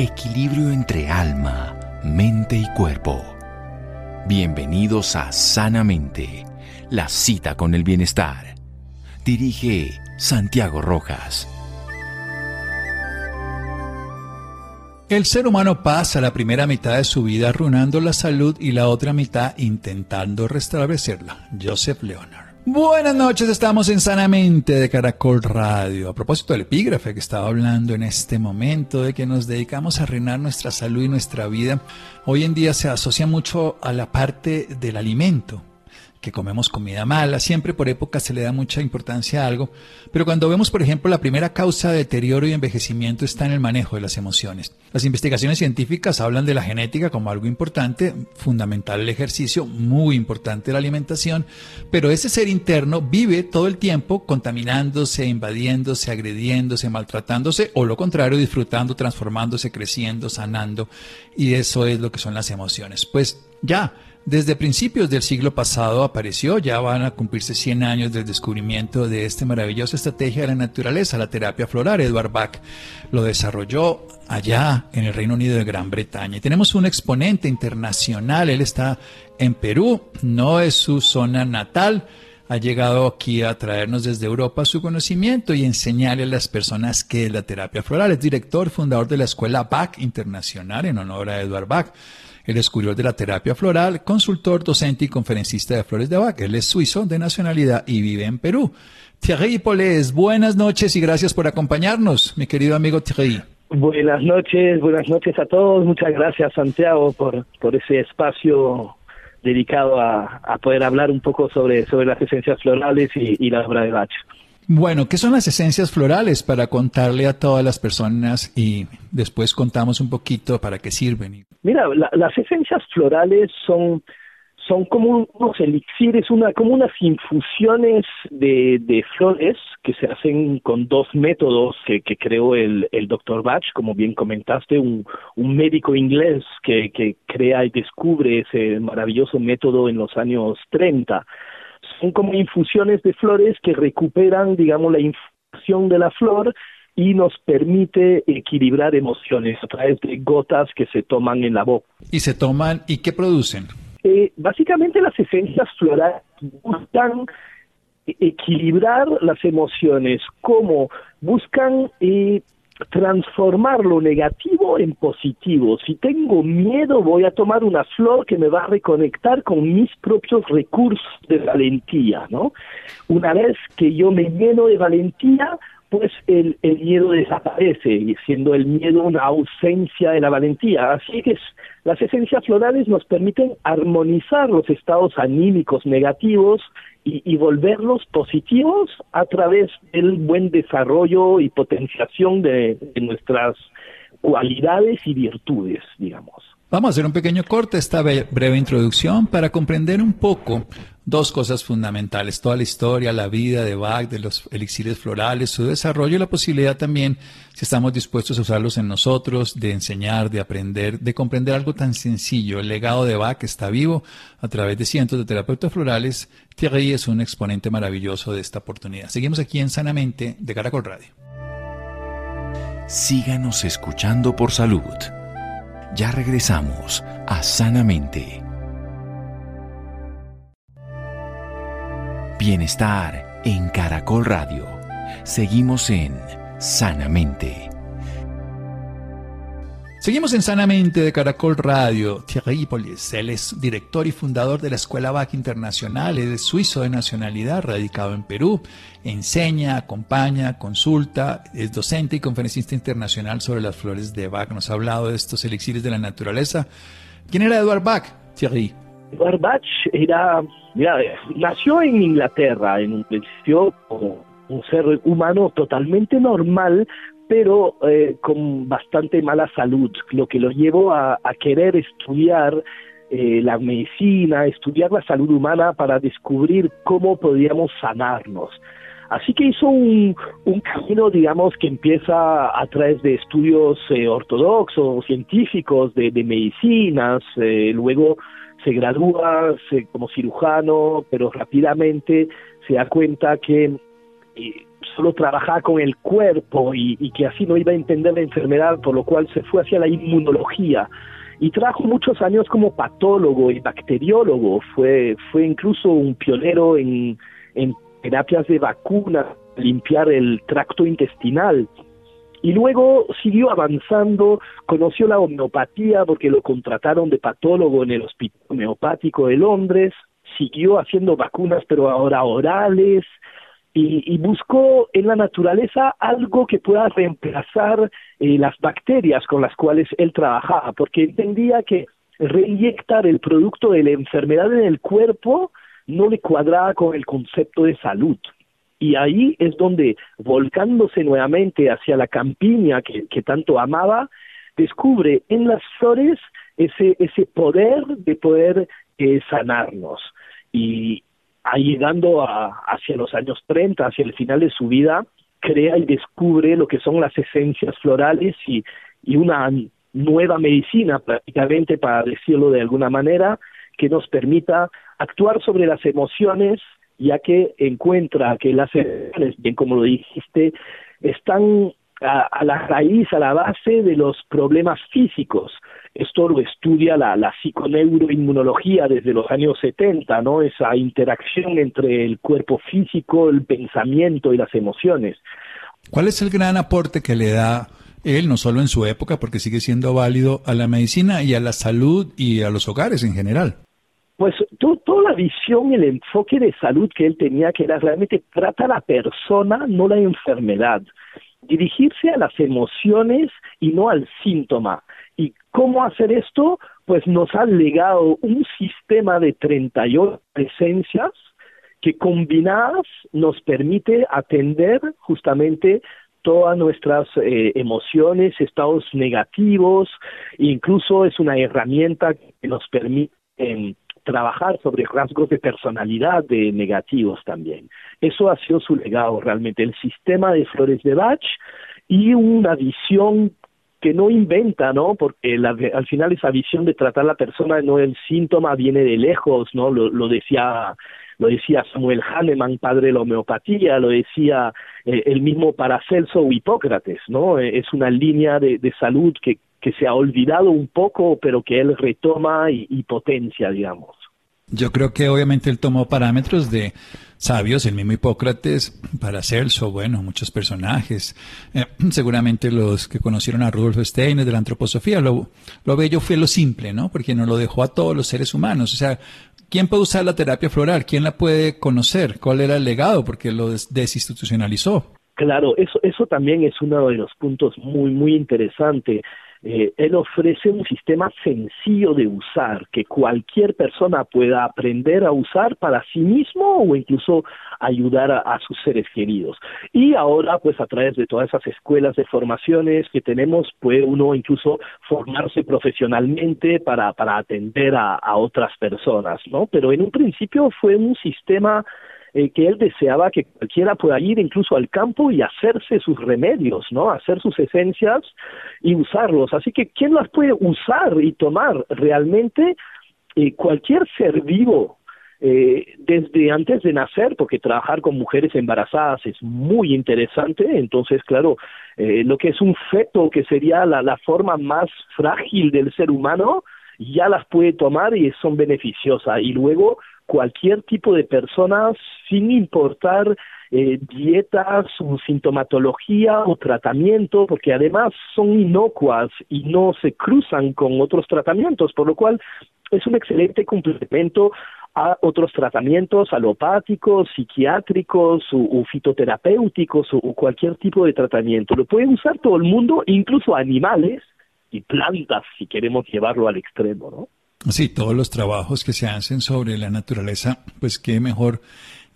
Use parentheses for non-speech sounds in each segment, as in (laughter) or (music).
equilibrio entre alma, mente y cuerpo. Bienvenidos a Sanamente, la cita con el bienestar. Dirige Santiago Rojas. El ser humano pasa la primera mitad de su vida arruinando la salud y la otra mitad intentando restablecerla. Joseph Leonard. Buenas noches, estamos en Sanamente de Caracol Radio. A propósito del epígrafe que estaba hablando en este momento, de que nos dedicamos a arruinar nuestra salud y nuestra vida, hoy en día se asocia mucho a la parte del alimento que comemos comida mala, siempre por época se le da mucha importancia a algo, pero cuando vemos, por ejemplo, la primera causa de deterioro y envejecimiento está en el manejo de las emociones. Las investigaciones científicas hablan de la genética como algo importante, fundamental el ejercicio, muy importante la alimentación, pero ese ser interno vive todo el tiempo contaminándose, invadiéndose, agrediéndose, maltratándose, o lo contrario, disfrutando, transformándose, creciendo, sanando, y eso es lo que son las emociones. Pues ya, desde principios del siglo pasado apareció, ya van a cumplirse 100 años del descubrimiento de esta maravillosa estrategia de la naturaleza, la terapia floral. Edward Bach lo desarrolló allá en el Reino Unido de Gran Bretaña. Y tenemos un exponente internacional, él está en Perú, no es su zona natal, ha llegado aquí a traernos desde Europa su conocimiento y enseñarle a las personas qué es la terapia floral. Es director, fundador de la Escuela Bach Internacional en honor a Edward Bach. Él es curioso de la terapia floral, consultor, docente y conferencista de flores de Bach. Él es suizo de nacionalidad y vive en Perú. Thierry Polés, buenas noches y gracias por acompañarnos, mi querido amigo Thierry. Buenas noches, buenas noches a todos. Muchas gracias, Santiago, por, por ese espacio dedicado a, poder hablar un poco sobre, sobre las esencias florales y, y la obra de Bach. Bueno, ¿qué son las esencias florales para contarle a todas las personas y después contamos un poquito para qué sirven? Mira, las esencias florales son son como unos elixires, una, como unas infusiones de, de flores que se hacen con dos métodos que, que creó el, el doctor Bach, como bien comentaste, un, un médico inglés que, que crea y descubre ese maravilloso método en los años 30 son como infusiones de flores que recuperan, digamos, la infusión de la flor y nos permite equilibrar emociones a través de gotas que se toman en la boca. ¿Y se toman y qué producen? Eh, básicamente las esencias florales buscan equilibrar las emociones, como buscan eh, transformar lo negativo en positivo. Si tengo miedo, voy a tomar una flor que me va a reconectar con mis propios recursos de valentía, ¿no? Una vez que yo me lleno de valentía, pues el, el miedo desaparece, siendo el miedo una ausencia de la valentía. Así que las esencias florales nos permiten armonizar los estados anímicos negativos y, volverlos positivos a través del buen desarrollo y potenciación de nuestras cualidades y virtudes, digamos. Vamos a hacer un pequeño corte, esta breve introducción, para comprender un poco dos cosas fundamentales, toda la historia, la vida de Bach, de los elixires florales, su desarrollo y la posibilidad también, si estamos dispuestos a usarlos en nosotros, de enseñar, de aprender, de comprender algo tan sencillo. El legado de Bach está vivo a través de cientos de terapeutas florales. Thierry es un exponente maravilloso de esta oportunidad. Seguimos aquí en Sanamente de Caracol Radio. Síganos escuchando por salud. Ya regresamos a Sanamente. Bienestar en Caracol Radio. Seguimos en Sanamente. Seguimos en Sanamente de Caracol Radio. Thierry Polis, él es director y fundador de la Escuela Bach Internacional, es suizo de nacionalidad, radicado en Perú. Enseña, acompaña, consulta, es docente y conferencista internacional sobre las flores de Bach. Nos ha hablado de estos elixires de la naturaleza. ¿Quién era Edward Bach, Thierry? Edward Bach era, mira, nació en Inglaterra, en un principio como un ser humano totalmente normal, pero eh, con bastante mala salud, lo que lo llevó a, querer estudiar eh, la medicina, estudiar la salud humana para descubrir cómo podíamos sanarnos. Así que hizo un, camino, digamos, que empieza a través de estudios eh, ortodoxos, científicos, de, medicinas, luego se gradúa como cirujano, pero rápidamente se da cuenta que solo trabajaba con el cuerpo y, que así no iba a entender la enfermedad, por lo cual se fue hacia la inmunología y trajo muchos años como patólogo y bacteriólogo, fue, fue incluso un pionero en, en terapias de vacunas, limpiar el tracto intestinal. Y luego siguió avanzando, conoció la homeopatía porque lo contrataron de patólogo en el Hospital Homeopático de Londres, siguió haciendo vacunas pero ahora orales, y, buscó en la naturaleza algo que pueda reemplazar eh, las bacterias con las cuales él trabajaba, porque entendía que reinyectar el producto de la enfermedad en el cuerpo no le cuadraba con el concepto de salud. Y ahí es donde, volcándose nuevamente hacia la campiña que, tanto amaba, descubre en las flores ese, ese poder de poder eh, sanarnos. Y, ahí llegando a, hacia los años 30, hacia el final de su vida, crea y descubre lo que son las esencias florales y, y una nueva medicina prácticamente, para decirlo de alguna manera, que nos permita actuar sobre las emociones, ya que encuentra que las emociones, bien como lo dijiste, están a, la raíz, a la base de los problemas físicos. Esto lo estudia la, la psiconeuroinmunología desde los años 70, ¿no? Esa interacción entre el cuerpo físico, el pensamiento y las emociones. ¿Cuál es el gran aporte que le da él, no solo en su época, porque sigue siendo válido a la medicina y a la salud y a los hogares en general? Pues toda la visión el enfoque de salud que él tenía, que era realmente trata a la persona, no la enfermedad dirigirse a las emociones y no al síntoma. ¿Y cómo hacer esto? Pues nos ha legado un sistema de 38 esencias que combinadas nos permite atender justamente todas nuestras eh, emociones, estados negativos, incluso es una herramienta que nos permite trabajar sobre rasgos de personalidad de negativos también. Eso ha sido su legado realmente, el sistema de flores de Bach y una visión que no inventa, ¿no? Porque al final esa visión de tratar a la persona, no el síntoma, viene de lejos, ¿no? Lo, decía lo decía Samuel Hahnemann, padre de la homeopatía, lo decía eh, el mismo Paracelso o Hipócrates, ¿no? Es una línea de salud que, que se ha olvidado un poco, pero que él retoma y, potencia, digamos. Yo creo que obviamente él tomó parámetros de sabios, el mismo Hipócrates, Paracelso, bueno, muchos personajes. Eh, (clears throat) seguramente los que conocieron a Rudolf Steiner de la antroposofía, lo, lo bello fue lo simple, ¿no? Porque no lo dejó a todos los seres humanos. O sea, ¿quién puede usar la terapia floral? ¿Quién la puede conocer? ¿Cuál era el legado? Porque lo desinstitucionalizó. Claro, eso, eso también es uno de los puntos muy, muy interesante. Eh, él ofrece un sistema sencillo de usar que cualquier persona pueda aprender a usar para sí mismo o incluso ayudar a, sus seres queridos. Y ahora, pues a través de todas esas escuelas de formaciones que tenemos, puede uno incluso formarse profesionalmente para, para atender a, a otras personas, ¿no? Pero en un principio fue un sistema eh, que él deseaba que cualquiera pueda ir incluso al campo y hacerse sus remedios, ¿no? Hacer sus esencias y usarlos. Así que, ¿quién las puede usar y tomar realmente? Eh, cualquier ser vivo, eh, desde antes de nacer, porque trabajar con mujeres embarazadas es muy interesante, entonces, claro, eh, lo que es un feto, que sería la, la forma más frágil del ser humano, ya las puede tomar y son beneficiosas. Y luego cualquier tipo de personas, sin importar eh, dieta, su sintomatología o tratamiento, porque además son inocuas y no se cruzan con otros tratamientos, por lo cual es un excelente complemento a otros tratamientos alopáticos, psiquiátricos o, fitoterapéuticos o, cualquier tipo de tratamiento. Lo puede usar todo el mundo, incluso animales y plantas, si queremos llevarlo al extremo, ¿no? Sí, todos los trabajos que se hacen sobre la naturaleza, pues qué mejor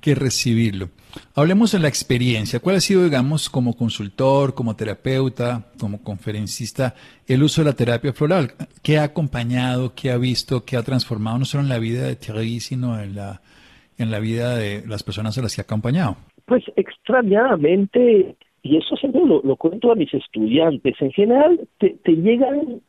que recibirlo. Hablemos de la experiencia. ¿Cuál ha sido, digamos, como consultor, como terapeuta, como conferencista, el uso de la terapia floral? ¿Qué ha acompañado, qué ha visto, qué ha transformado no solo en la vida de Thierry, sino en la, en la vida de las personas a las que ha acompañado? Pues extrañadamente, y eso siempre lo, cuento a mis estudiantes, en general te, te llegan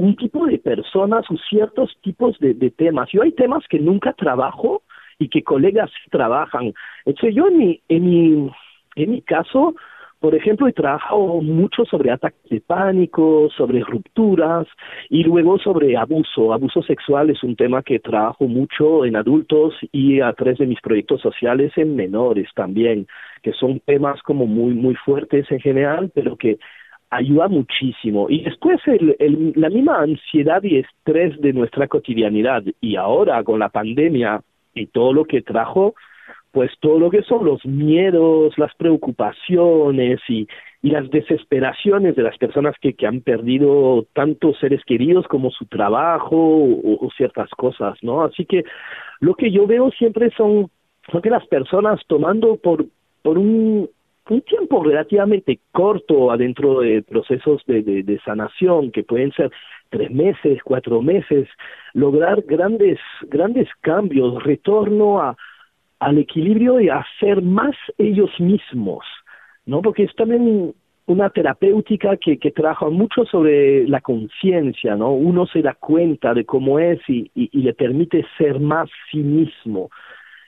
un tipo de personas o ciertos tipos de, temas. Yo hay temas que nunca trabajo y que colegas trabajan. Entonces yo en mi, en mi, En mi caso, por ejemplo, he trabajado mucho sobre ataques de pánico, sobre rupturas y luego sobre abuso. Abuso sexual es un tema que trabajo mucho en adultos y a través de mis proyectos sociales en menores también, que son temas como muy, muy fuertes en general, pero que ayuda muchísimo. Y después el, la misma ansiedad y estrés de nuestra cotidianidad y ahora con la pandemia y todo lo que trajo, pues todo lo que son los miedos, las preocupaciones y, y las desesperaciones de las personas que, han perdido tantos seres queridos como su trabajo o, ciertas cosas, ¿no? Así que lo que yo veo siempre son, son que las personas tomando por, por un, un tiempo relativamente corto adentro de procesos de, de, sanación, que pueden ser tres meses, cuatro meses, lograr grandes, grandes cambios, retorno a, al equilibrio y a ser más ellos mismos, ¿no? Porque es también una terapéutica que, que trabaja mucho sobre la conciencia, ¿no? Uno se da cuenta de cómo es y, y, le permite ser más sí mismo.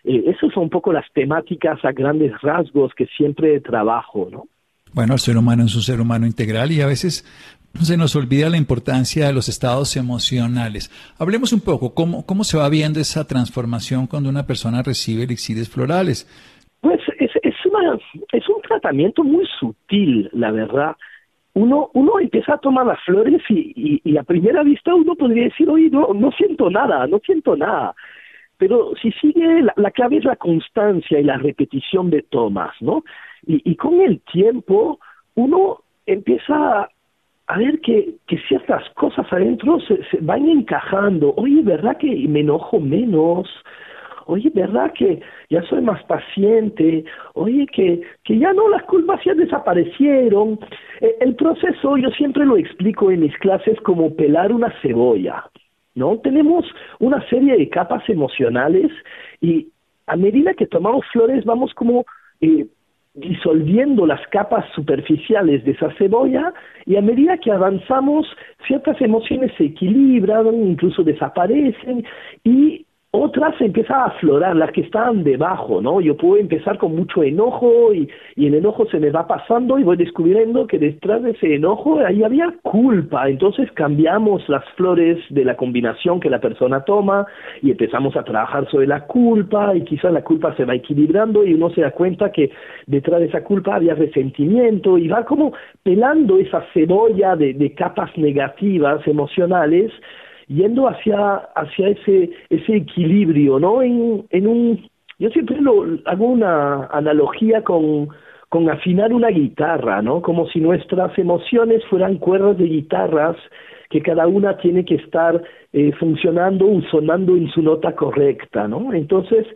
Eh, esas son un poco las temáticas a grandes rasgos que siempre trabajo, ¿no? Bueno, el ser humano es un ser humano integral y a veces se nos olvida la importancia de los estados emocionales. Hablemos un poco, ¿cómo, cómo se va viendo esa transformación cuando una persona recibe elixires florales? Pues es, es, una, es un tratamiento muy sutil, la verdad. Uno, uno empieza a tomar las flores y, y, a primera vista uno podría decir, oye, no, no siento nada, no siento nada. Pero si sigue, la, la clave es la constancia y la repetición de tomas, ¿no? Y, y con el tiempo uno empieza a ver que, ciertas cosas adentro se, se van encajando. Oye, ¿verdad que me enojo menos? Oye, ¿verdad que ya soy más paciente? Oye, que, que ya no, las culpas ya desaparecieron. E, el proceso yo siempre lo explico en mis clases como pelar una cebolla, ¿no? Tenemos una serie de capas emocionales y a medida que tomamos flores vamos como eh, disolviendo las capas superficiales de esa cebolla y a medida que avanzamos ciertas emociones se equilibran, incluso desaparecen y otras empiezan a aflorar, las que estaban debajo, ¿no? Yo puedo empezar con mucho enojo y, y, el enojo se me va pasando y voy descubriendo que detrás de ese enojo ahí había culpa. Entonces cambiamos las flores de la combinación que la persona toma y empezamos a trabajar sobre la culpa y quizás la culpa se va equilibrando y uno se da cuenta que detrás de esa culpa había resentimiento y va como pelando esa cebolla de, de capas negativas emocionales yendo hacia, hacia ese, ese equilibrio, ¿no? En, en un, yo siempre lo, hago una analogía con, con afinar una guitarra, ¿no? Como si nuestras emociones fueran cuerdas de guitarras que cada una tiene que estar eh, funcionando o sonando en su nota correcta, ¿no? Entonces,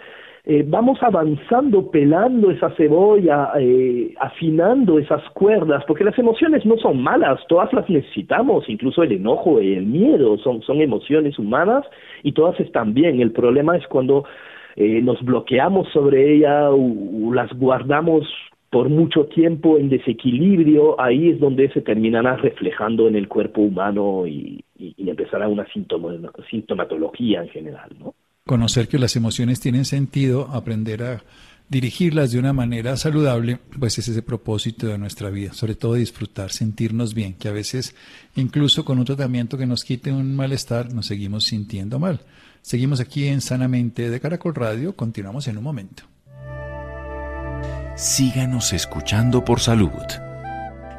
eh, vamos avanzando, pelando esa cebolla, eh, afinando esas cuerdas, porque las emociones no son malas, todas las necesitamos, incluso el enojo y el miedo son, son emociones humanas y todas están bien. El problema es cuando eh, nos bloqueamos sobre ella o, las guardamos por mucho tiempo en desequilibrio, ahí es donde se terminará reflejando en el cuerpo humano y, y, y empezará una sintomatología en general, ¿no? Conocer que las emociones tienen sentido, aprender a dirigirlas de una manera saludable, pues es ese propósito de nuestra vida, sobre todo disfrutar, sentirnos bien, que a veces incluso con un tratamiento que nos quite un malestar nos seguimos sintiendo mal. Seguimos aquí en Sanamente de Caracol Radio, continuamos en un momento. Síganos escuchando por salud.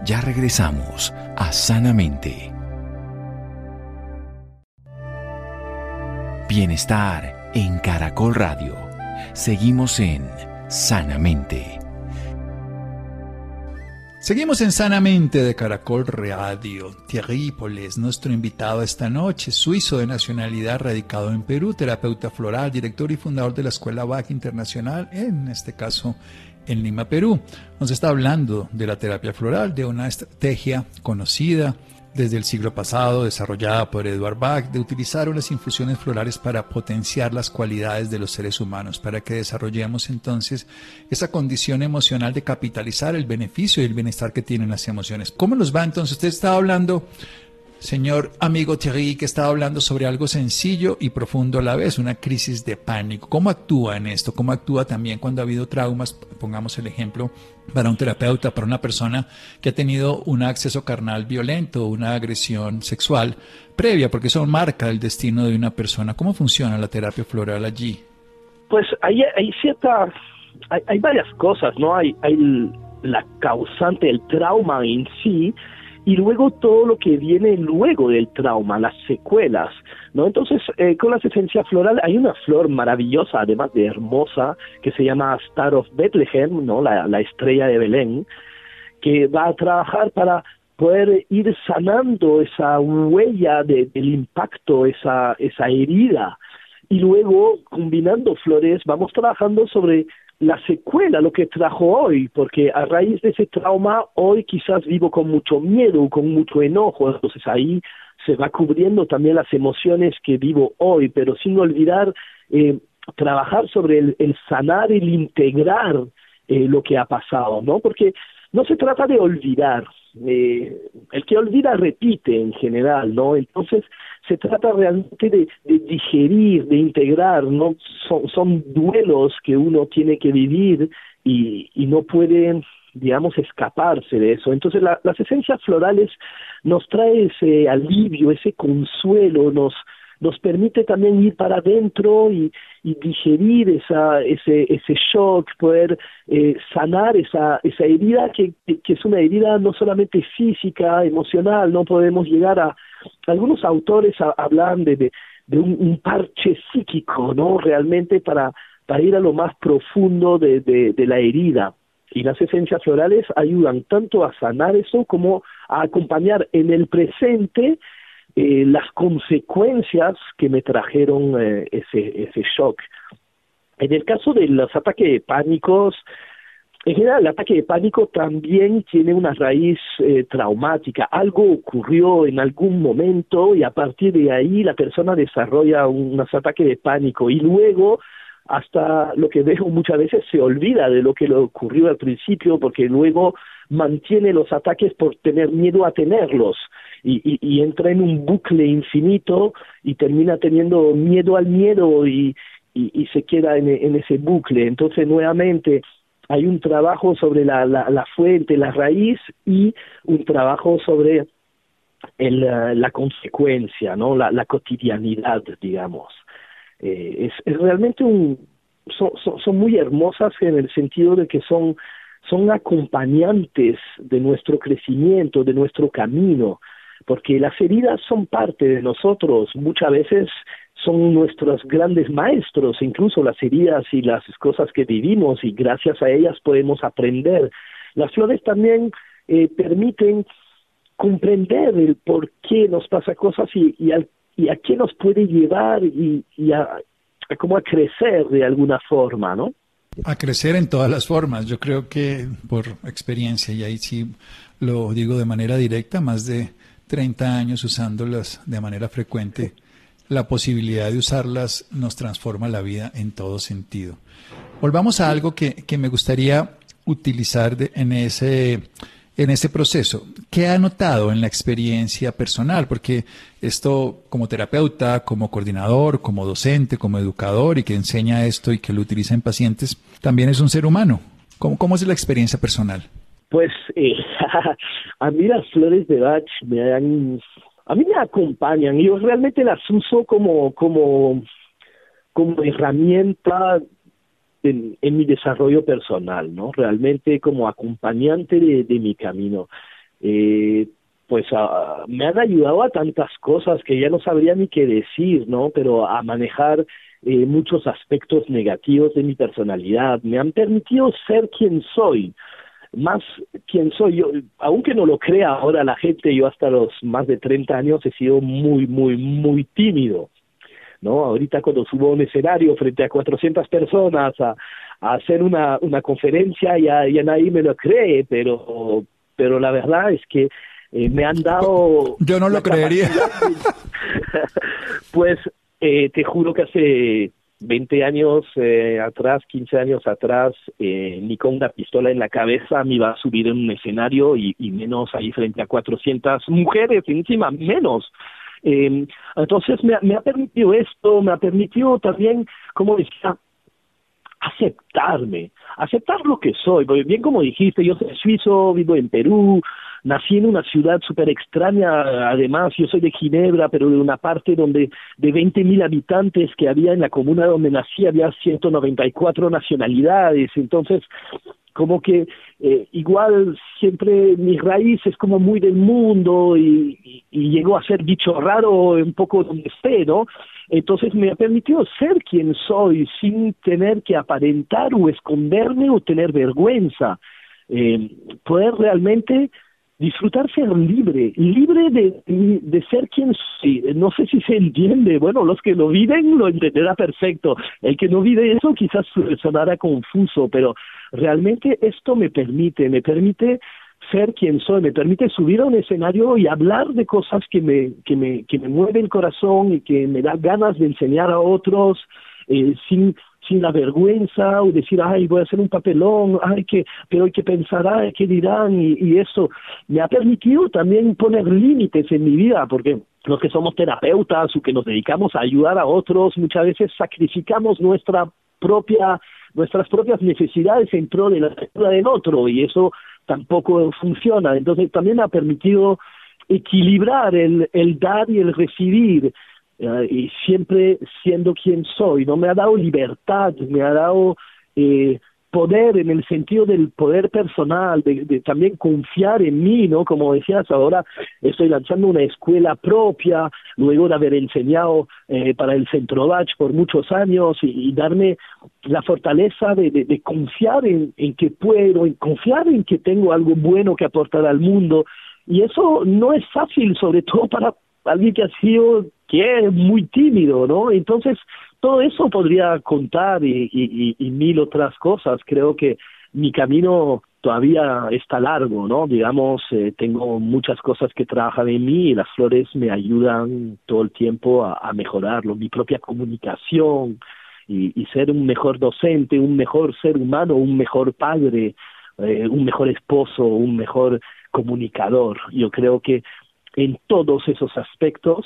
Ya regresamos a Sanamente. Bienestar en Caracol Radio. Seguimos en Sanamente. Seguimos en Sanamente de Caracol Radio. Thierry nuestro invitado esta noche, suizo de nacionalidad, radicado en Perú, terapeuta floral, director y fundador de la Escuela BAC Internacional, en este caso en Lima, Perú. Nos está hablando de la terapia floral, de una estrategia conocida desde el siglo pasado, desarrollada por Edward Bach, de utilizar unas infusiones florales para potenciar las cualidades de los seres humanos, para que desarrollemos entonces esa condición emocional de capitalizar el beneficio y el bienestar que tienen las emociones. ¿Cómo nos va entonces? Usted estaba hablando Señor amigo Thierry, que estaba hablando sobre algo sencillo y profundo a la vez, una crisis de pánico. ¿Cómo actúa en esto? ¿Cómo actúa también cuando ha habido traumas? Pongamos el ejemplo para un terapeuta, para una persona que ha tenido un acceso carnal violento, una agresión sexual previa, porque eso marca el destino de una persona. ¿Cómo funciona la terapia floral allí? Pues hay, hay ciertas, hay, hay varias cosas, ¿no? Hay, hay la causante, el trauma en sí, y luego todo lo que viene luego del trauma, las secuelas, ¿no? Entonces, eh, con la esencia floral hay una flor maravillosa, además de hermosa, que se llama Star of Bethlehem, ¿no? La, estrella de Belén, que va a trabajar para poder ir sanando esa huella del impacto, esa, esa herida. Y luego, combinando flores, vamos trabajando sobre la secuela, lo que trajo hoy, porque a raíz de ese trauma hoy quizás vivo con mucho miedo, con mucho enojo, entonces ahí se va cubriendo también las emociones que vivo hoy, pero sin olvidar eh, trabajar sobre el, sanar, el integrar eh, lo que ha pasado, ¿no? Porque no se trata de olvidar, eh, el que olvida repite en general, ¿no? Entonces se trata realmente de, digerir, de integrar, ¿no? Son, son, duelos que uno tiene que vivir y, y no puede digamos, escaparse de eso. Entonces, las esencias florales nos trae ese alivio, ese consuelo, nos, nos permite también ir para adentro y, y digerir esa, ese, ese shock, poder eh, sanar esa, esa herida que, es una herida no solamente física, emocional, no podemos llegar a... Algunos autores hablan de, de, un, parche psíquico, ¿no? Realmente para, para ir a lo más profundo de, de, de la herida. Y las esencias florales ayudan tanto a sanar eso como a acompañar en el presente eh, las consecuencias que me trajeron eh, ese, ese shock. En el caso de los ataques pánicos, en general el ataque de pánico también tiene una raíz eh, traumática. Algo ocurrió en algún momento y a partir de ahí la persona desarrolla un, ataque de pánico y luego hasta lo que veo muchas veces se olvida de lo que le ocurrió al principio porque luego mantiene los ataques por tener miedo a tenerlos y, y, entra en un bucle infinito y termina teniendo miedo al miedo y, y, se queda en, ese bucle. Entonces, nuevamente, hay un trabajo sobre la, la, la fuente, la raíz y un trabajo sobre el, la consecuencia, ¿no? La, la cotidianidad, digamos. Eh, es, es, realmente un... Son, son, son muy hermosas en el sentido de que son son acompañantes de nuestro crecimiento, de nuestro camino porque las heridas son parte de nosotros, muchas veces son nuestros grandes maestros, incluso las heridas y las cosas que vivimos y gracias a ellas podemos aprender. Las flores también eh, permiten comprender el por qué nos pasa cosas y, a qué nos puede llevar y, y a cómo a crecer de alguna forma, ¿no? A crecer en todas las formas. Yo creo que por experiencia, y ahí sí lo digo de manera directa, más de 30 años usándolas de manera frecuente, la posibilidad de usarlas nos transforma la vida en todo sentido. Volvamos a algo que, me gustaría utilizar en, ese, en ese proceso. ¿Qué ha notado en la experiencia personal? Porque esto como terapeuta, como coordinador, como docente, como educador y que enseña esto y que lo utiliza en pacientes, también es un ser humano. ¿Cómo, cómo es la experiencia personal? Pues eh, (laughs) a mí las flores de Bach me han, a mí me acompañan. Yo realmente las uso como, como, como herramienta en, mi desarrollo personal, ¿no? Realmente como acompañante de, mi camino. Eh, pues me han ayudado a tantas cosas que ya no sabría ni qué decir, ¿no? Pero a manejar eh, muchos aspectos negativos de mi personalidad, me han permitido ser quien soy, más quién soy yo, aunque no lo crea ahora la gente, yo hasta los más de 30 años he sido muy, muy, muy tímido, ¿no? Ahorita cuando subo a un escenario frente a 400 personas a, a hacer una, una conferencia, ya, ya nadie me lo cree, pero, pero la verdad es que eh, me han dado... Yo no lo creería. (laughs) pues eh, te juro que hace 20 años eh, atrás, 15 años atrás, eh, ni con una pistola en la cabeza me iba a subir en un escenario y, menos ahí frente a 400 mujeres, encima menos. Eh, entonces me, me ha permitido esto, me ha permitido también, como decía, aceptarme, aceptar lo que soy, porque bien como dijiste, yo soy suizo, vivo en Perú, nací en una ciudad súper extraña, además yo soy de Ginebra, pero de una parte donde de 20 mil habitantes que había en la comuna donde nací había 194 nacionalidades, entonces como que eh, igual siempre mi raíz es como muy del mundo y, y, llegó a ser bicho raro un poco donde esté, ¿no? Entonces me ha permitido ser quien soy sin tener que aparentar o esconderme o tener vergüenza. Eh, poder realmente disfrutar ser libre, libre de, de ser quien soy. No sé si se entiende, bueno, los que lo viven lo entenderá perfecto. El que no vive eso quizás sonará confuso, pero realmente esto me permite, me permite ser quien soy, me permite subir a un escenario y hablar de cosas que me, que me, que me mueven el corazón y que me da ganas de enseñar a otros eh, sin, sin la vergüenza o decir, ay, voy a hacer un papelón, ay, que, pero hay que pensar, ay, ¿qué dirán? Y, eso me ha permitido también poner límites en mi vida, porque los que somos terapeutas o que nos dedicamos a ayudar a otros, muchas veces sacrificamos nuestra propia nuestras propias necesidades en pro de la ayuda del otro y eso tampoco funciona. Entonces también ha permitido equilibrar el, el dar y el recibir eh, y siempre siendo quien soy. No me ha dado libertad, me ha dado eh, poder en el sentido del poder personal, de, también confiar en mí, ¿no? Como decías, ahora estoy lanzando una escuela propia, luego de haber enseñado eh, para el Centro Bach por muchos años y, darme la fortaleza de, de, confiar en, en que puedo, en confiar en que tengo algo bueno que aportar al mundo. Y eso no es fácil, sobre todo para alguien que ha sido, que es muy tímido, ¿no? Entonces, todo eso podría contar y, mil otras cosas. Creo que mi camino todavía está largo, ¿no? Digamos, eh, tengo muchas cosas que trabajan en mí y las flores me ayudan todo el tiempo a, a mejorarlo. Mi propia comunicación y, y, ser un mejor docente, un mejor ser humano, un mejor padre, eh, un mejor esposo, un mejor comunicador. Yo creo que en todos esos aspectos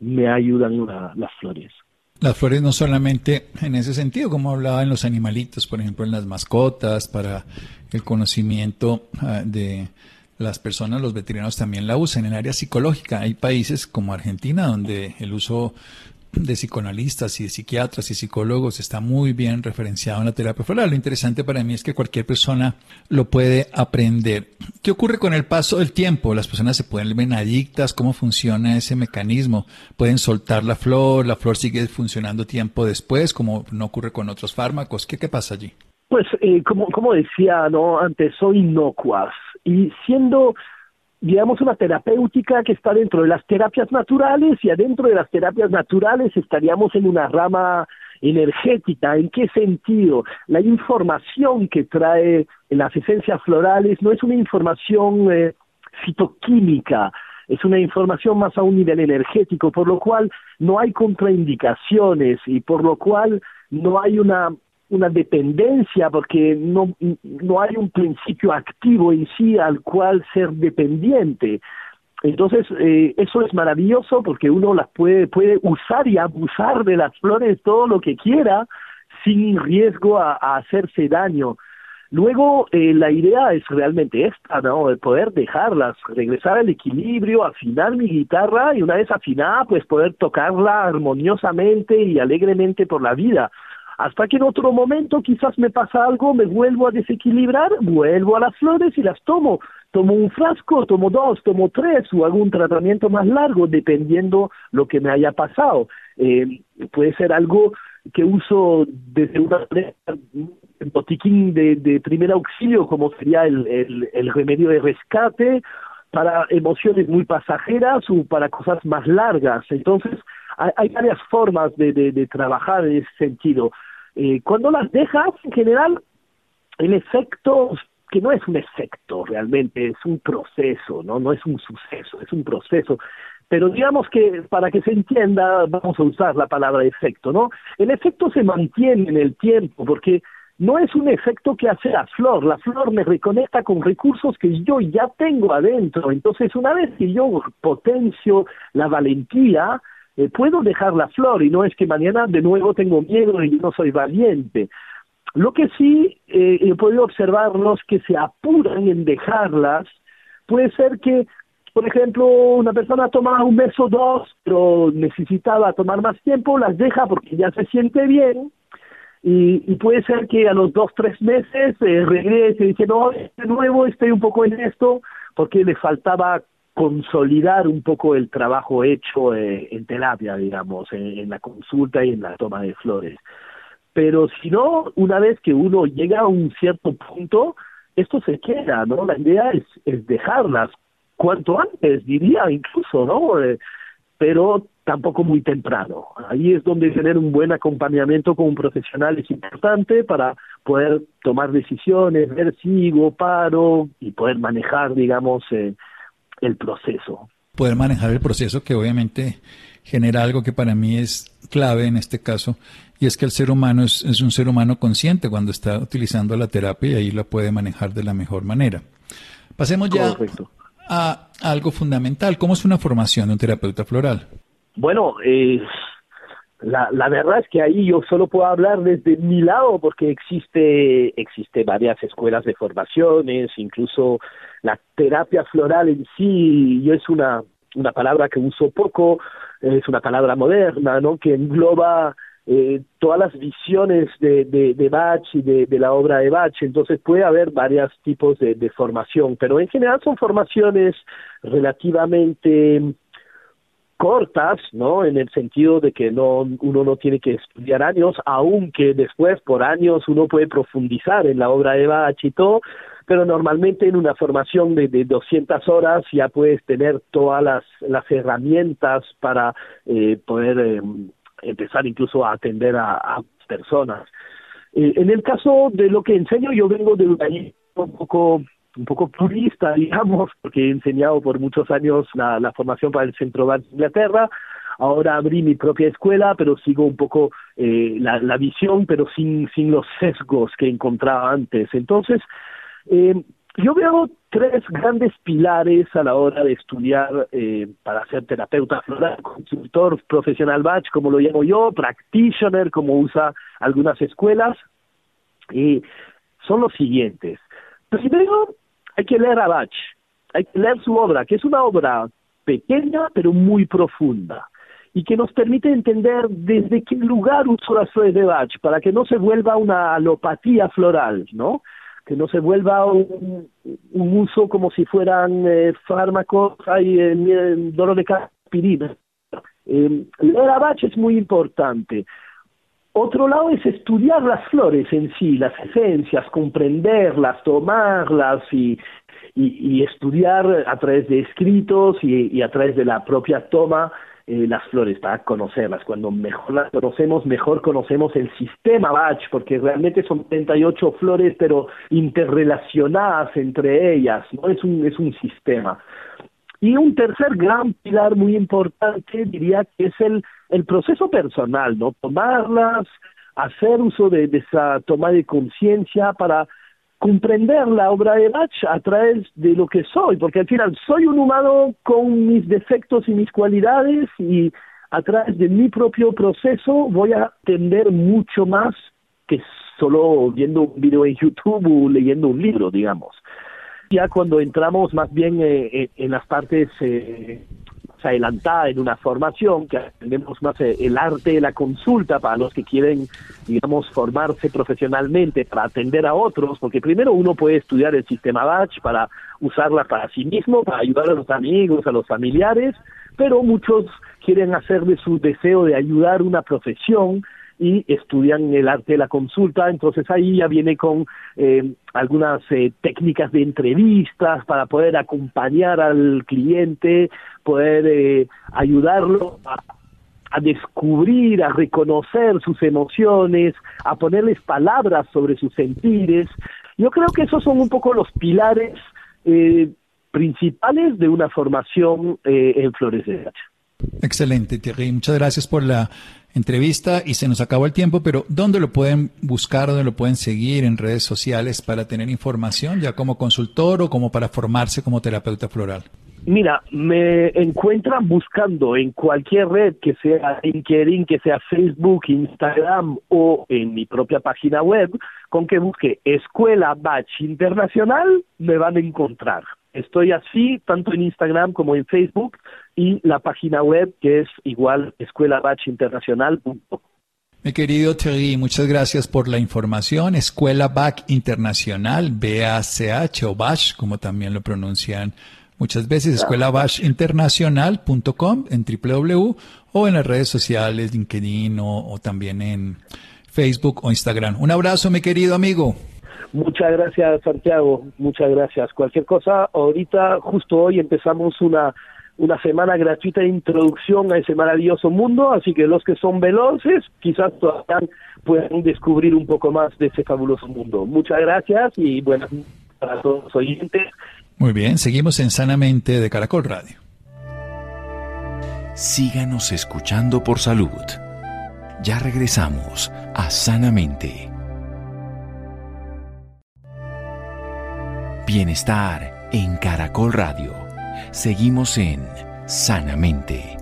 me ayudan las flores. Las flores no solamente en ese sentido, como hablaba en los animalitos, por ejemplo, en las mascotas, para el conocimiento ah, de las personas, los veterinarios también la usan en el área psicológica. Hay países como Argentina donde el uso de psicoanalistas y de psiquiatras y psicólogos está muy bien referenciado en la terapia floral. Lo interesante para mí es que cualquier persona lo puede aprender. ¿Qué ocurre con el paso del tiempo? Las personas se pueden ver adictas, ¿cómo funciona ese mecanismo? Pueden soltar la flor, la flor sigue funcionando tiempo después, como no ocurre con otros fármacos. ¿Qué, qué pasa allí? Pues eh, como, como decía no antes, son inocuas y siendo digamos, una terapéutica que está dentro de las terapias naturales y adentro de las terapias naturales estaríamos en una rama energética. ¿En qué sentido? La información que trae las esencias florales no es una información eh, es una información más a un nivel energético, por lo cual no hay contraindicaciones y por lo cual no hay una una dependencia porque no, no hay un principio activo en sí al cual ser dependiente. Entonces, eh, eso es maravilloso porque uno las puede, puede usar y abusar de las flores todo lo que quiera sin riesgo a, hacerse daño. Luego, eh, la idea es realmente esta, ¿no? De poder dejarlas, regresar al equilibrio, afinar mi guitarra y una vez afinada, pues poder tocarla armoniosamente y alegremente por la vida hasta que en otro momento quizás me pasa algo, me vuelvo a desequilibrar, vuelvo a las flores y las tomo. Tomo un frasco, tomo dos, tomo tres o hago un tratamiento más largo dependiendo lo que me haya pasado. Eh, puede ser algo que uso desde una botiquín de, de primer auxilio como sería el, remedio de rescate para emociones muy pasajeras o para cosas más largas. Entonces, hay, varias formas de, trabajar en ese sentido. Eh, cuando las dejas, en general, el efecto, que no es un efecto realmente, es un proceso, ¿no? No es un suceso, es un proceso. pero digamos que para que se entienda vamos a usar la palabra efecto, ¿no? El efecto se mantiene en el tiempo porque no es un efecto que hace la flor, la flor me reconecta con recursos que yo ya tengo adentro, entonces una vez que yo potencio la valentía, eh, puedo dejar la flor y no es que mañana de nuevo tengo miedo y no soy valiente. Lo que sí eh, he podido observar los que se apuran en dejarlas, puede ser que, por ejemplo, una persona toma un mes o dos, pero necesitaba tomar más tiempo, las deja porque ya se siente bien, y, y puede ser que a los dos, tres meses eh, regrese y dice, no, de nuevo estoy un poco en esto, porque le faltaba consolidar un poco el trabajo hecho eh, en terapia, digamos, en, la consulta y en la toma de flores. Pero si no, una vez que uno llega a un cierto punto, esto se queda, ¿no? La idea es, es dejarlas cuanto antes, diría incluso, ¿no? Eh, pero tampoco muy temprano. Ahí es donde tener un buen acompañamiento con un profesional es importante para poder tomar decisiones, ver si sigo, paro y poder manejar, digamos, eh, el proceso. Poder manejar el proceso que obviamente genera algo que para mí es clave en este caso, y es que el ser humano es, es un ser humano consciente cuando está utilizando la terapia y ahí la puede manejar de la mejor manera. Pasemos ya a algo fundamental. ¿Cómo es una formación de un terapeuta floral? Bueno, eh, la, la verdad es que ahí yo solo puedo hablar desde mi lado porque existe, existe varias escuelas de formaciones, incluso la terapia floral en sí, es una, una palabra que uso poco, es una palabra moderna, ¿no? Que engloba eh, todas las visiones de, de, de Bach y de, de, la obra de Bach, entonces puede haber varios tipos de formación, pero en general son formaciones relativamente cortas, ¿no? En el sentido de que no uno no tiene que estudiar años, aunque después por años uno puede profundizar en la obra de Bach y todo, pero normalmente en una formación de, de 200 horas ya puedes tener todas las, las herramientas para eh, poder eh, empezar incluso a atender a, personas. Eh, en el caso de lo que enseño, yo vengo de un un poco un poco purista, (laughs) digamos, porque he enseñado por muchos años la, formación para el Centro de Inglaterra. Ahora abrí mi propia escuela, pero sigo un poco eh, la, la visión, pero sin, sin los sesgos que encontraba antes. Entonces, eh, yo veo tres grandes pilares a la hora de estudiar eh, para ser terapeuta floral, consultor profesional batch, como lo llamo yo, practitioner, como usa algunas escuelas, y son los siguientes. Primero, hay que leer a Bach, hay que leer su obra, que es una obra pequeña pero muy profunda y que nos permite entender desde qué lugar usó las flores de Bach para que no se vuelva una alopatía floral, ¿no? Que no se vuelva un, uso como si fueran eh, fármacos, hay eh, dolor de aspirina. Eh, leer a Bach es muy importante. Otro lado es estudiar las flores en sí, las esencias, comprenderlas, tomarlas y, estudiar a través de escritos y, a través de la propia toma eh, las flores para conocerlas. Cuando mejor las conocemos, mejor conocemos el sistema Bach, porque realmente son 38 flores, pero interrelacionadas entre ellas, ¿no? Es un, es un sistema. Y un tercer gran pilar muy importante diría que es el, el proceso personal, ¿no? Tomarlas, hacer uso de, de esa toma de conciencia para comprender la obra de Bach a través de lo que soy, porque al final soy un humano con mis defectos y mis cualidades y a través de mi propio proceso voy a entender mucho más que solo viendo un video en YouTube o leyendo un libro, digamos ya cuando entramos más bien eh, eh, en las partes eh, adelantadas en una formación, que aprendemos más eh, el arte de la consulta para los que quieren, digamos, formarse profesionalmente para atender a otros, porque primero uno puede estudiar el sistema Batch para usarla para sí mismo, para ayudar a los amigos, a los familiares, pero muchos quieren hacer de su deseo de ayudar una profesión y estudian el arte de la consulta, entonces ahí ya viene con eh, algunas eh, técnicas de entrevistas para poder acompañar al cliente, poder eh, ayudarlo a, a descubrir, a reconocer sus emociones, a ponerles palabras sobre sus sentires. Yo creo que esos son un poco los pilares eh, principales de una formación eh, en flores de hacha. Excelente, Thierry. Muchas gracias por la entrevista y se nos acabó el tiempo, pero ¿dónde lo pueden buscar, dónde lo pueden seguir en redes sociales para tener información ya como consultor o como para formarse como terapeuta floral? Mira, me encuentran buscando en cualquier red, que sea LinkedIn, que sea Facebook, Instagram o en mi propia página web, con que busque Escuela Bach Internacional, me van a encontrar. Estoy así tanto en Instagram como en Facebook y la página web que es igual escuelabachinternacional.com. Mi querido Thierry, muchas gracias por la información. Escuela Bach Internacional, B-A-C-H o Bach, como también lo pronuncian muchas veces, escuelabachinternacional.com en www o en las redes sociales, LinkedIn o también en Facebook o Instagram. Un abrazo, mi querido amigo. Muchas gracias, Santiago. Muchas gracias. Cualquier cosa, ahorita, justo hoy empezamos una, una semana gratuita de introducción a ese maravilloso mundo, así que los que son veloces quizás todavía puedan descubrir un poco más de ese fabuloso mundo. Muchas gracias y buenas noches para todos los oyentes. Muy bien, seguimos en Sanamente de Caracol Radio. Síganos escuchando por salud. Ya regresamos a Sanamente. Bienestar en Caracol Radio. Seguimos en Sanamente.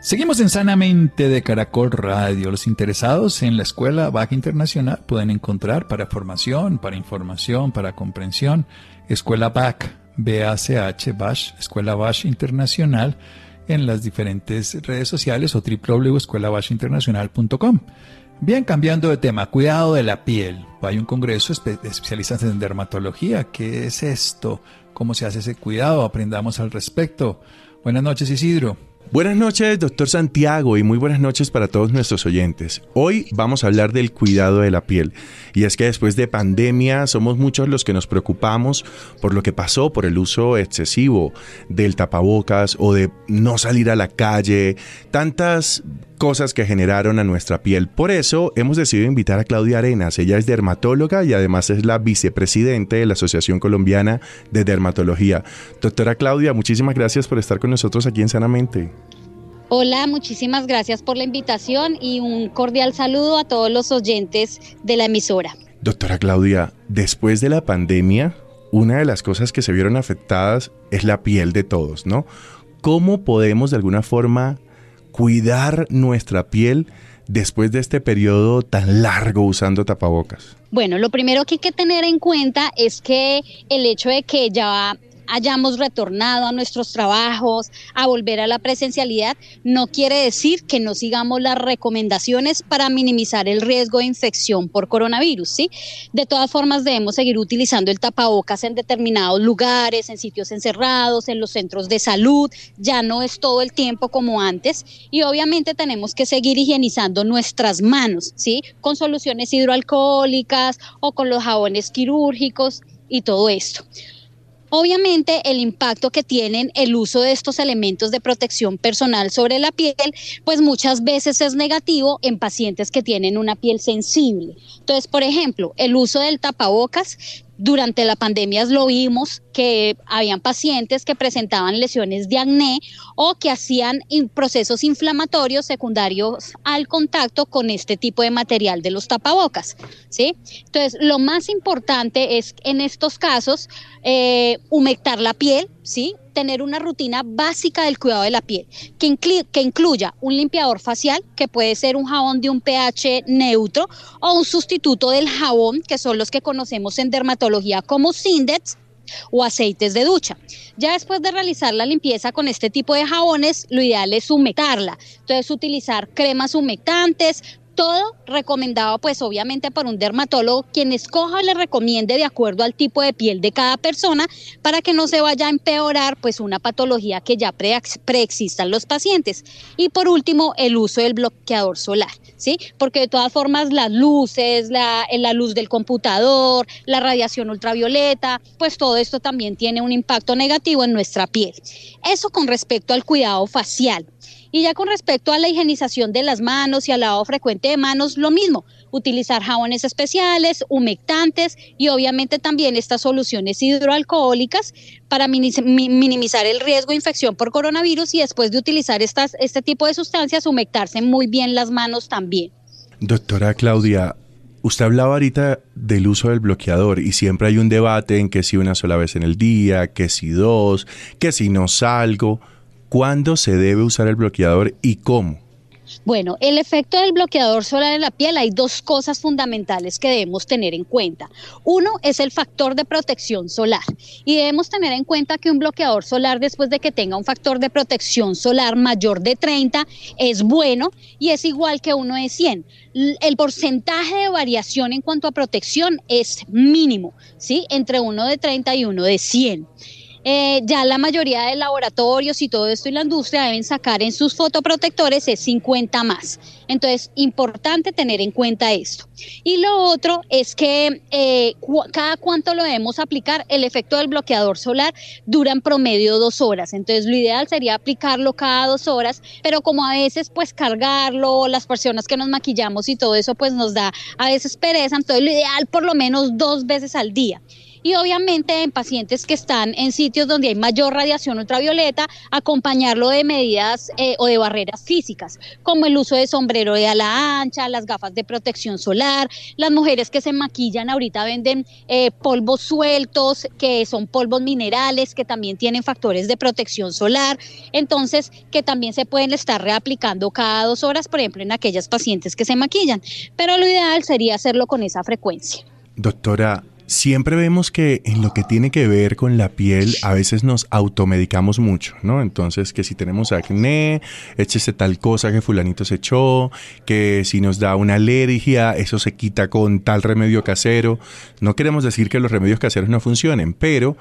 Seguimos en Sanamente de Caracol Radio. Los interesados en la Escuela Bach Internacional pueden encontrar para formación, para información, para comprensión, Escuela Bach, B-A-C-H, Bach, Escuela Bach Internacional, en las diferentes redes sociales o www.escuelabachinternacional.com. Bien, cambiando de tema, cuidado de la piel. Hay un congreso de especialistas en dermatología. ¿Qué es esto? ¿Cómo se hace ese cuidado? Aprendamos al respecto. Buenas noches, Isidro. Buenas noches, doctor Santiago, y muy buenas noches para todos nuestros oyentes. Hoy vamos a hablar del cuidado de la piel. Y es que después de pandemia somos muchos los que nos preocupamos por lo que pasó, por el uso excesivo del tapabocas o de no salir a la calle, tantas cosas que generaron a nuestra piel. Por eso hemos decidido invitar a Claudia Arenas. Ella es dermatóloga y además es la vicepresidente de la Asociación Colombiana de Dermatología. Doctora Claudia, muchísimas gracias por estar con nosotros aquí en Sanamente. Hola, muchísimas gracias por la invitación y un cordial saludo a todos los oyentes de la emisora. Doctora Claudia, después de la pandemia, una de las cosas que se vieron afectadas es la piel de todos, ¿no? ¿Cómo podemos de alguna forma cuidar nuestra piel después de este periodo tan largo usando tapabocas? Bueno, lo primero que hay que tener en cuenta es que el hecho de que ya hayamos retornado a nuestros trabajos, a volver a la presencialidad, no quiere decir que no sigamos las recomendaciones para minimizar el riesgo de infección por coronavirus, ¿sí? De todas formas, debemos seguir utilizando el tapabocas en determinados lugares, en sitios encerrados, en los centros de salud, ya no es todo el tiempo como antes y obviamente tenemos que seguir higienizando nuestras manos, ¿sí? Con soluciones hidroalcohólicas o con los jabones quirúrgicos y todo esto. Obviamente el impacto que tienen el uso de estos elementos de protección personal sobre la piel, pues muchas veces es negativo en pacientes que tienen una piel sensible. Entonces, por ejemplo, el uso del tapabocas durante la pandemia lo vimos que habían pacientes que presentaban lesiones de acné o que hacían procesos inflamatorios secundarios al contacto con este tipo de material de los tapabocas. ¿sí? Entonces, lo más importante es en estos casos eh, humectar la piel, ¿sí? tener una rutina básica del cuidado de la piel, que, que incluya un limpiador facial, que puede ser un jabón de un pH neutro, o un sustituto del jabón, que son los que conocemos en dermatología como Sindex, o aceites de ducha. Ya después de realizar la limpieza con este tipo de jabones, lo ideal es humectarla. Entonces, utilizar cremas humectantes, todo recomendado pues obviamente por un dermatólogo, quien escoja le recomiende de acuerdo al tipo de piel de cada persona para que no se vaya a empeorar pues una patología que ya preexista en los pacientes. Y por último, el uso del bloqueador solar, ¿sí? Porque de todas formas las luces, la, la luz del computador, la radiación ultravioleta, pues todo esto también tiene un impacto negativo en nuestra piel. Eso con respecto al cuidado facial. Y ya con respecto a la higienización de las manos y al lavado frecuente de manos, lo mismo, utilizar jabones especiales, humectantes y obviamente también estas soluciones hidroalcohólicas para minimizar el riesgo de infección por coronavirus y después de utilizar estas, este tipo de sustancias, humectarse muy bien las manos también. Doctora Claudia, usted hablaba ahorita del uso del bloqueador y siempre hay un debate en que si una sola vez en el día, que si dos, que si no salgo. ¿Cuándo se debe usar el bloqueador y cómo? Bueno, el efecto del bloqueador solar en la piel hay dos cosas fundamentales que debemos tener en cuenta. Uno es el factor de protección solar y debemos tener en cuenta que un bloqueador solar después de que tenga un factor de protección solar mayor de 30 es bueno y es igual que uno de 100. El porcentaje de variación en cuanto a protección es mínimo, ¿sí? Entre uno de 30 y uno de 100. Eh, ya la mayoría de laboratorios y todo esto y la industria deben sacar en sus fotoprotectores es 50 más. Entonces, importante tener en cuenta esto. Y lo otro es que eh, cada cuánto lo debemos aplicar, el efecto del bloqueador solar dura en promedio dos horas. Entonces, lo ideal sería aplicarlo cada dos horas, pero como a veces pues cargarlo, las personas que nos maquillamos y todo eso pues nos da a veces pereza, entonces lo ideal por lo menos dos veces al día y obviamente en pacientes que están en sitios donde hay mayor radiación ultravioleta, acompañarlo de medidas eh, o de barreras físicas, como el uso de sombrero de ala ancha, las gafas de protección solar, las mujeres que se maquillan ahorita venden eh, polvos sueltos, que son polvos minerales, que también tienen factores de protección solar, entonces que también se pueden estar reaplicando cada dos horas, por ejemplo, en aquellas pacientes que se maquillan, pero lo ideal sería hacerlo con esa frecuencia. Doctora, Siempre vemos que en lo que tiene que ver con la piel a veces nos automedicamos mucho, ¿no? Entonces que si tenemos acné, échese tal cosa que fulanito se echó, que si nos da una alergia, eso se quita con tal remedio casero. No queremos decir que los remedios caseros no funcionen, pero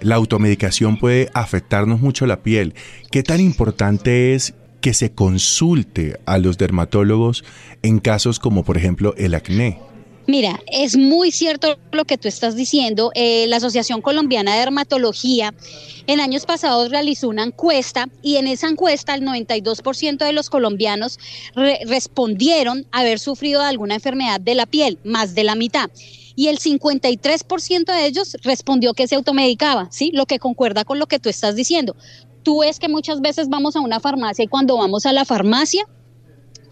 la automedicación puede afectarnos mucho la piel. ¿Qué tan importante es que se consulte a los dermatólogos en casos como por ejemplo el acné? Mira, es muy cierto lo que tú estás diciendo. Eh, la Asociación Colombiana de Dermatología en años pasados realizó una encuesta y en esa encuesta el 92% de los colombianos respondieron haber sufrido alguna enfermedad de la piel, más de la mitad y el 53% de ellos respondió que se automedicaba, ¿sí? Lo que concuerda con lo que tú estás diciendo. Tú ves que muchas veces vamos a una farmacia y cuando vamos a la farmacia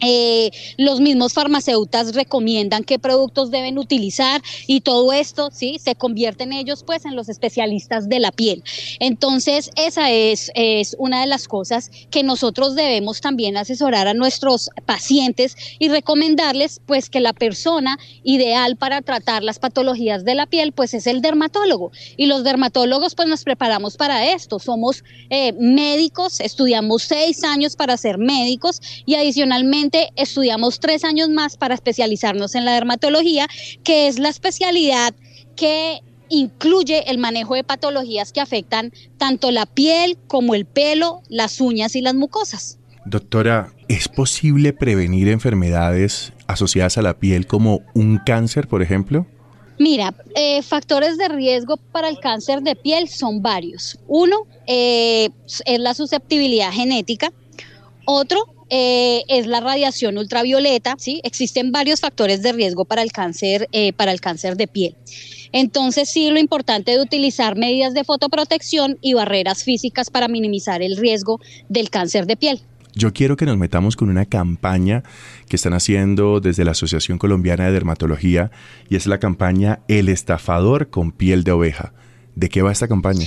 eh, los mismos farmacéutas recomiendan qué productos deben utilizar y todo esto, sí, se convierten ellos pues en los especialistas de la piel. Entonces, esa es, es una de las cosas que nosotros debemos también asesorar a nuestros pacientes y recomendarles pues que la persona ideal para tratar las patologías de la piel pues es el dermatólogo. Y los dermatólogos pues nos preparamos para esto. Somos eh, médicos, estudiamos seis años para ser médicos y adicionalmente estudiamos tres años más para especializarnos en la dermatología, que es la especialidad que incluye el manejo de patologías que afectan tanto la piel como el pelo, las uñas y las mucosas. Doctora, ¿es posible prevenir enfermedades asociadas a la piel como un cáncer, por ejemplo? Mira, eh, factores de riesgo para el cáncer de piel son varios. Uno eh, es la susceptibilidad genética. Otro eh, es la radiación ultravioleta, ¿sí? Existen varios factores de riesgo para el cáncer, eh, para el cáncer de piel. Entonces, sí, lo importante de utilizar medidas de fotoprotección y barreras físicas para minimizar el riesgo del cáncer de piel. Yo quiero que nos metamos con una campaña que están haciendo desde la Asociación Colombiana de Dermatología y es la campaña El estafador con piel de oveja. ¿De qué va esta campaña?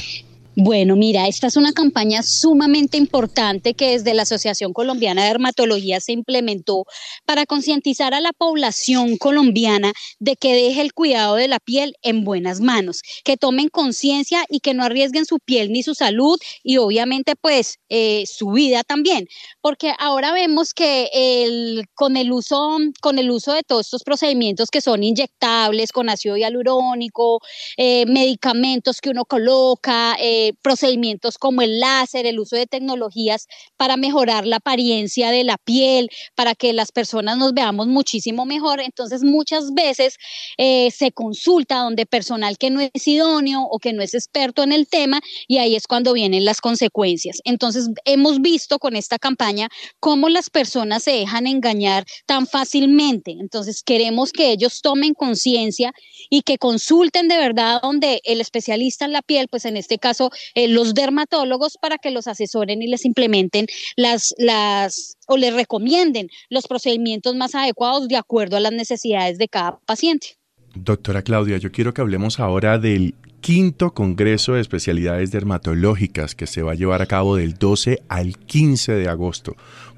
Bueno, mira, esta es una campaña sumamente importante que desde la Asociación Colombiana de Dermatología se implementó para concientizar a la población colombiana de que deje el cuidado de la piel en buenas manos, que tomen conciencia y que no arriesguen su piel ni su salud y obviamente pues eh, su vida también, porque ahora vemos que el, con, el uso, con el uso de todos estos procedimientos que son inyectables con ácido hialurónico, eh, medicamentos que uno coloca, eh, eh, procedimientos como el láser, el uso de tecnologías para mejorar la apariencia de la piel, para que las personas nos veamos muchísimo mejor. Entonces, muchas veces eh, se consulta donde personal que no es idóneo o que no es experto en el tema y ahí es cuando vienen las consecuencias. Entonces, hemos visto con esta campaña cómo las personas se dejan engañar tan fácilmente. Entonces, queremos que ellos tomen conciencia y que consulten de verdad donde el especialista en la piel, pues en este caso eh, los dermatólogos, para que los asesoren y les implementen las, las o les recomienden los procedimientos más adecuados de acuerdo a las necesidades de cada paciente. Doctora Claudia, yo quiero que hablemos ahora del quinto Congreso de Especialidades Dermatológicas que se va a llevar a cabo del 12 al 15 de agosto.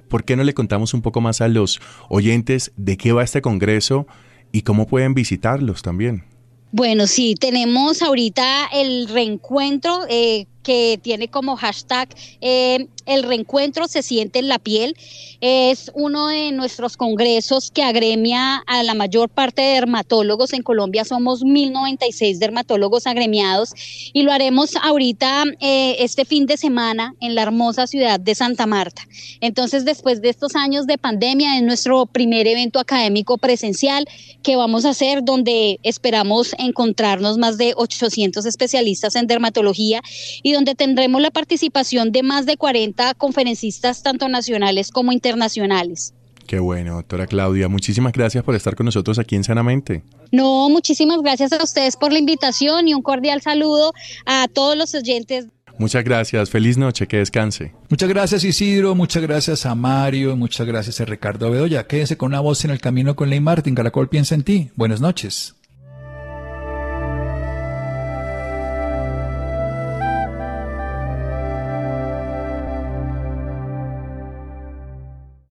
¿Por qué no le contamos un poco más a los oyentes de qué va este Congreso y cómo pueden visitarlos también? Bueno, sí, tenemos ahorita el reencuentro eh, que tiene como hashtag eh, el reencuentro se siente en la piel. Es uno de nuestros congresos que agremia a la mayor parte de dermatólogos. En Colombia somos 1096 dermatólogos agremiados y lo haremos ahorita eh, este fin de semana en la hermosa ciudad de Santa Marta. Entonces, después de estos años de pandemia, es nuestro primer evento académico presencial que vamos a hacer donde esperamos encontrarnos más de 800 especialistas en dermatología y donde tendremos la participación de más de 40 conferencistas, tanto nacionales como internacionales. Qué bueno, doctora Claudia. Muchísimas gracias por estar con nosotros aquí en Sanamente. No, muchísimas gracias a ustedes por la invitación y un cordial saludo a todos los oyentes. Muchas gracias, feliz noche, que descanse. Muchas gracias Isidro, muchas gracias a Mario, muchas gracias a Ricardo Bedoya. Quédese con una voz en el camino con Ley Martín. Caracol piensa en ti. Buenas noches.